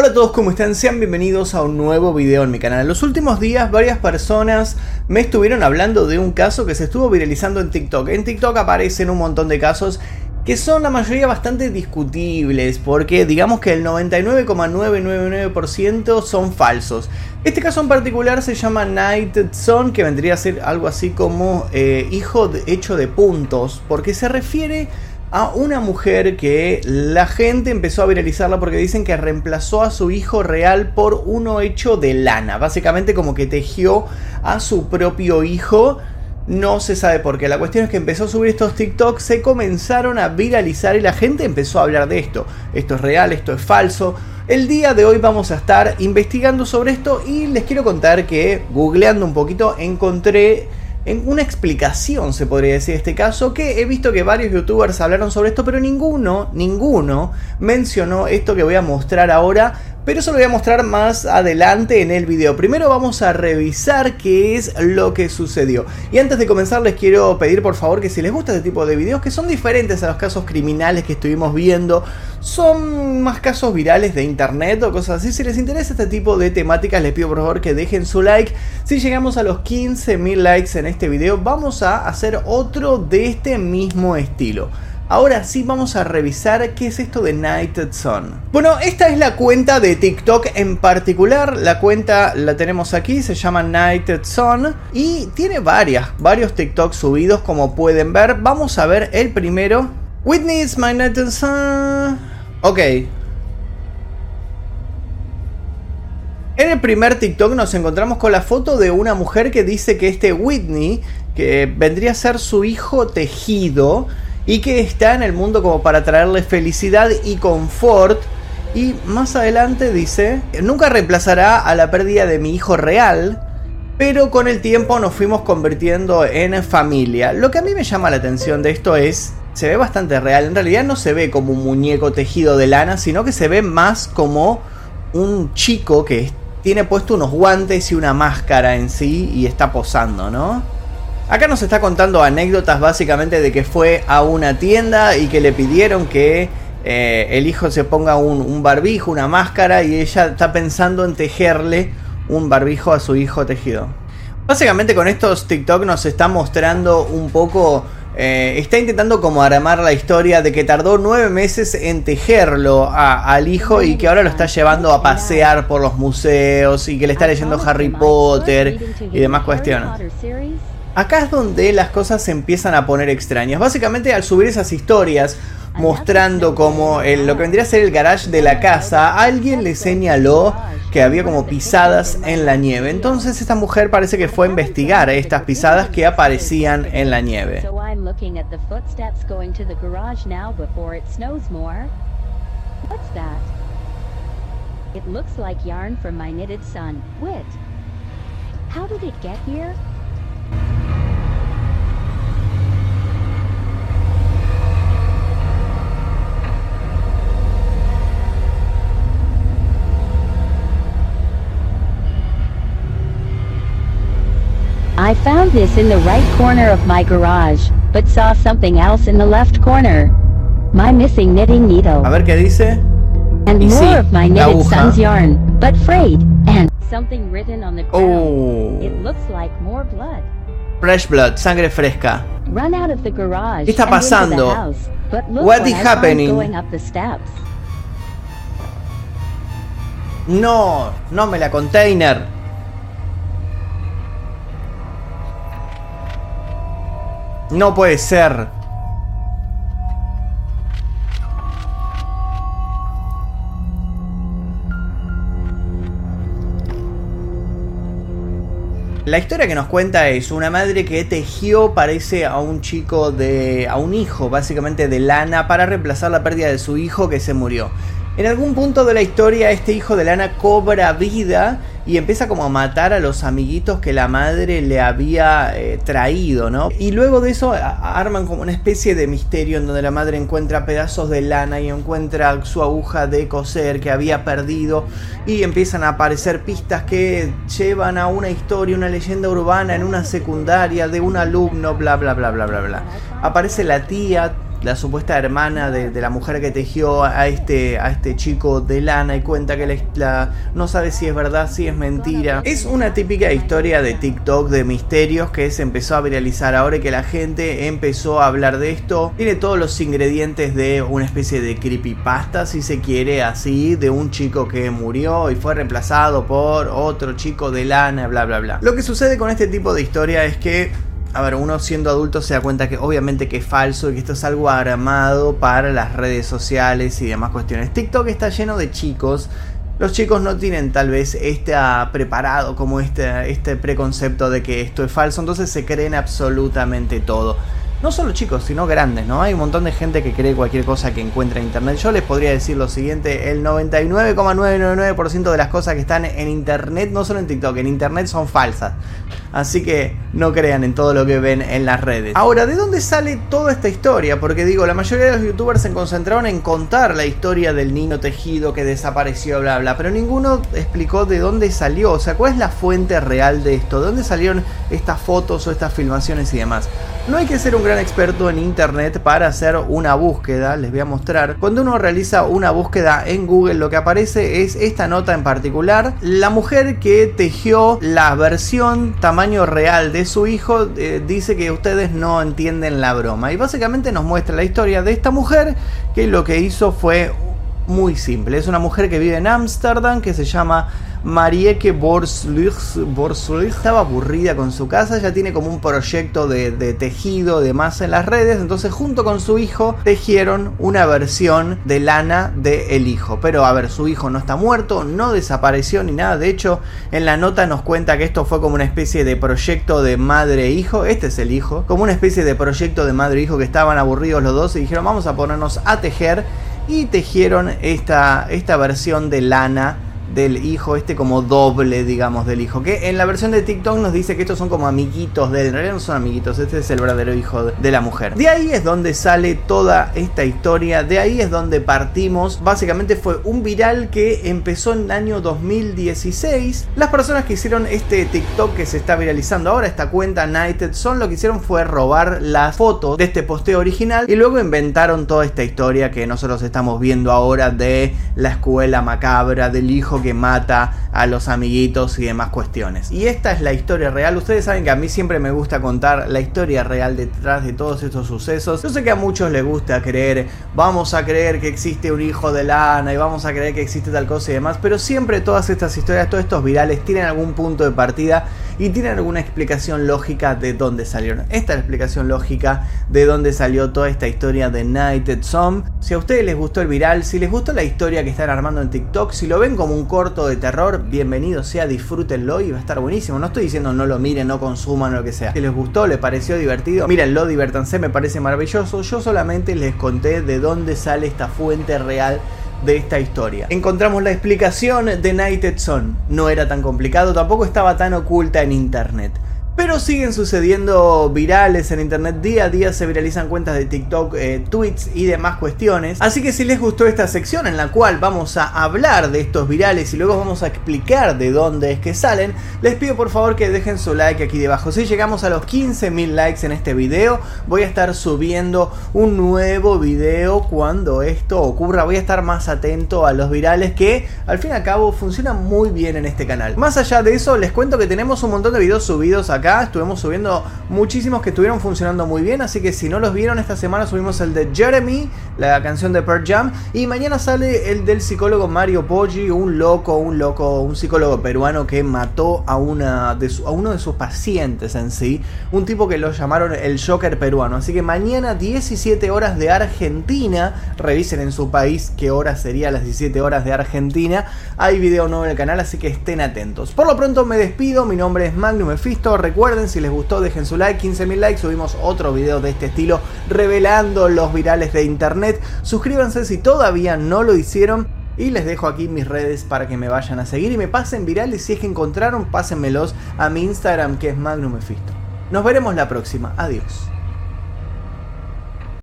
Hola a todos, ¿cómo están? Sean bienvenidos a un nuevo video en mi canal. En los últimos días varias personas me estuvieron hablando de un caso que se estuvo viralizando en TikTok. En TikTok aparecen un montón de casos que son la mayoría bastante discutibles, porque digamos que el 99,999% son falsos. Este caso en particular se llama Night Son, que vendría a ser algo así como eh, hijo hecho de puntos, porque se refiere a una mujer que la gente empezó a viralizarla porque dicen que reemplazó a su hijo real por uno hecho de lana. Básicamente como que tejió a su propio hijo. No se sabe por qué. La cuestión es que empezó a subir estos TikToks, se comenzaron a viralizar y la gente empezó a hablar de esto. Esto es real, esto es falso. El día de hoy vamos a estar investigando sobre esto y les quiero contar que googleando un poquito encontré en una explicación, se podría decir, este caso, que he visto que varios youtubers hablaron sobre esto, pero ninguno, ninguno mencionó esto que voy a mostrar ahora, pero eso lo voy a mostrar más adelante en el video. Primero vamos a revisar qué es lo que sucedió. Y antes de comenzar les quiero pedir por favor que si les gusta este tipo de videos que son diferentes a los casos criminales que estuvimos viendo, son más casos virales de internet o cosas así. Si les interesa este tipo de temáticas les pido por favor que dejen su like. Si llegamos a los 15.000 likes en este video vamos a hacer otro de este mismo estilo. Ahora sí vamos a revisar qué es esto de Nighted Sun. Bueno, esta es la cuenta de TikTok en particular. La cuenta la tenemos aquí, se llama Nighted Sun y tiene varias, varios TikToks subidos como pueden ver. Vamos a ver el primero. Whitney my Nighted Sun. Ok. En el primer TikTok nos encontramos con la foto de una mujer que dice que este Whitney, que vendría a ser su hijo tejido, y que está en el mundo como para traerle felicidad y confort. Y más adelante dice, nunca reemplazará a la pérdida de mi hijo real, pero con el tiempo nos fuimos convirtiendo en familia. Lo que a mí me llama la atención de esto es, se ve bastante real, en realidad no se ve como un muñeco tejido de lana, sino que se ve más como un chico que tiene puesto unos guantes y una máscara en sí y está posando, ¿no? Acá nos está contando anécdotas básicamente de que fue a una tienda y que le pidieron que eh, el hijo se ponga un, barbijo, una máscara y ella está pensando en tejerle un barbijo a su hijo tejido. Básicamente con estos TikTok nos está mostrando un poco eh, está intentando como armar la historia de que tardó nueve meses en tejerlo al hijo y que ahora lo está llevando a pasear por los museos y que le está leyendo Harry Potter y demás cuestiones. Acá es donde las cosas se empiezan a poner extrañas. Básicamente al subir esas historias mostrando como lo que vendría a ser el garage de la casa, alguien le señaló que había como pisadas en la nieve. Entonces esta mujer parece que fue a investigar estas pisadas que aparecían en la nieve. It snows more. What's that? It looks like yarn from my knitted son, Wit. How did it get here? I found this in the right corner of my garage, but saw something else in the left corner. My missing knitting needle. A ver qué dice. And y more sí, of my knitted son's yarn, but frayed, and something written on the ground. Oh. It looks like more blood. Fresh blood, sangre fresca. Run out of the garage ¿Qué está pasando? House, What is happening? No, no me la container. No puede ser. La historia que nos cuenta es una madre que tejió, parece, a un chico de. a un hijo, básicamente de lana, para reemplazar la pérdida de su hijo que se murió. En algún punto de la historia, este hijo de lana cobra vida y empieza como a matar a los amiguitos que la madre le había eh, traído, ¿no? Y luego de eso arman como una especie de misterio en donde la madre encuentra pedazos de lana y encuentra su aguja de coser que había perdido y empiezan a aparecer pistas que llevan a una historia, una leyenda urbana en una secundaria de un alumno, bla bla bla bla bla bla. Aparece la tía la supuesta hermana de, la mujer que tejió a este, a este chico de lana y cuenta que la, no sabe si es verdad, si es mentira. Es una típica historia de TikTok de misterios que se empezó a viralizar ahora y que la gente empezó a hablar de esto. Tiene todos los ingredientes de una especie de creepypasta, si se quiere, así, de un chico que murió y fue reemplazado por otro chico de lana, bla, bla, bla. Lo que sucede con este tipo de historia es que a ver, uno siendo adulto se da cuenta que obviamente que es falso y que esto es algo armado para las redes sociales y demás cuestiones. TikTok está lleno de chicos. Los chicos no tienen tal vez este preparado como este, este preconcepto de que esto es falso, entonces se creen absolutamente todo no solo chicos, sino grandes, ¿no? Hay un montón de gente que cree cualquier cosa que encuentra en internet. Yo les podría decir lo siguiente, el 99,999% de las cosas que están en internet, no solo en TikTok, en internet son falsas. Así que no crean en todo lo que ven en las redes. Ahora, ¿de dónde sale toda esta historia? Porque digo, la mayoría de los youtubers se concentraron en contar la historia del niño tejido que desapareció, bla, bla, pero ninguno explicó de dónde salió, o sea, cuál es la fuente real de esto, de dónde salieron estas fotos o estas filmaciones y demás. No hay que ser un gran experto en internet para hacer una búsqueda, les voy a mostrar. Cuando uno realiza una búsqueda en Google lo que aparece es esta nota en particular. La mujer que tejió la versión tamaño real de su hijo eh, dice que ustedes no entienden la broma. Y básicamente nos muestra la historia de esta mujer que lo que hizo fue muy simple. Es una mujer que vive en Ámsterdam que se llama Marieke Borsluch, estaba aburrida con su casa, ya tiene como un proyecto de, tejido de masa en las redes, entonces junto con su hijo tejieron una versión de lana del el hijo. Pero a ver, su hijo no está muerto, no desapareció ni nada, de hecho en la nota nos cuenta que esto fue como una especie de proyecto de madre-hijo, e este es el hijo, como una especie de proyecto de madre-hijo e que estaban aburridos los dos y dijeron vamos a ponernos a tejer y tejieron esta, esta versión de lana del hijo, este como doble, digamos, del hijo. Que en la versión de TikTok nos dice que estos son como amiguitos de él. En realidad no son amiguitos, este es el verdadero hijo de la mujer. De ahí es donde sale toda esta historia, de ahí es donde partimos. Básicamente fue un viral que empezó en el año 2016. Las personas que hicieron este TikTok que se está viralizando ahora, esta cuenta Nighted Son, lo que hicieron fue robar las fotos de este posteo original y luego inventaron toda esta historia que nosotros estamos viendo ahora de la escuela macabra, del hijo que mata a los amiguitos y demás cuestiones. Y esta es la historia real. Ustedes saben que a mí siempre me gusta contar la historia real detrás de todos estos sucesos. Yo sé que a muchos les gusta creer, vamos a creer que existe un hijo de lana y vamos a creer que existe tal cosa y demás, pero siempre todas estas historias, todos estos virales tienen algún punto de partida y tienen alguna explicación lógica de dónde salieron. Esta es la explicación lógica de dónde salió toda esta historia de Nighted Some. Si a ustedes les gustó el viral, si les gustó la historia que están armando en TikTok, si lo ven como un corto de terror, bienvenido sea, disfrútenlo y va a estar buenísimo. No estoy diciendo no lo miren, no consuman lo que sea. Si les gustó, les pareció divertido, mírenlo, diviértanse, me parece maravilloso. Yo solamente les conté de dónde sale esta fuente real de esta historia. Encontramos la explicación de Nighted Son. No era tan complicado, tampoco estaba tan oculta en internet. Pero siguen sucediendo virales en internet, día a día se viralizan cuentas de TikTok, eh, tweets y demás cuestiones. Así que si les gustó esta sección en la cual vamos a hablar de estos virales y luego vamos a explicar de dónde es que salen, les pido por favor que dejen su like aquí debajo. Si llegamos a los 15.000 likes en este video, voy a estar subiendo un nuevo video cuando esto ocurra. Voy a estar más atento a los virales que al fin y al cabo funcionan muy bien en este canal. Más allá de eso, les cuento que tenemos un montón de videos subidos acá estuvimos subiendo muchísimos que estuvieron funcionando muy bien, así que si no los vieron esta semana subimos el de Jeremy, la canción de Pearl Jam, y mañana sale el del psicólogo Mario Poggi, un loco, un loco, un psicólogo peruano que mató a, una a uno de sus pacientes en sí, un tipo que lo llamaron el Joker peruano, así que mañana 17 horas de Argentina, revisen en su país qué hora sería las 17 horas de Argentina, hay video nuevo en el canal, así que estén atentos. Por lo pronto me despido, mi nombre es Magnum Mephisto, si les gustó, dejen su like, 15.000 likes, subimos otro video de este estilo revelando los virales de internet. Suscríbanse si todavía no lo hicieron. Y les dejo aquí mis redes para que me vayan a seguir y me pasen virales. Si es que encontraron, pásenmelos a mi Instagram que es Magnum Nos veremos la próxima. Adiós.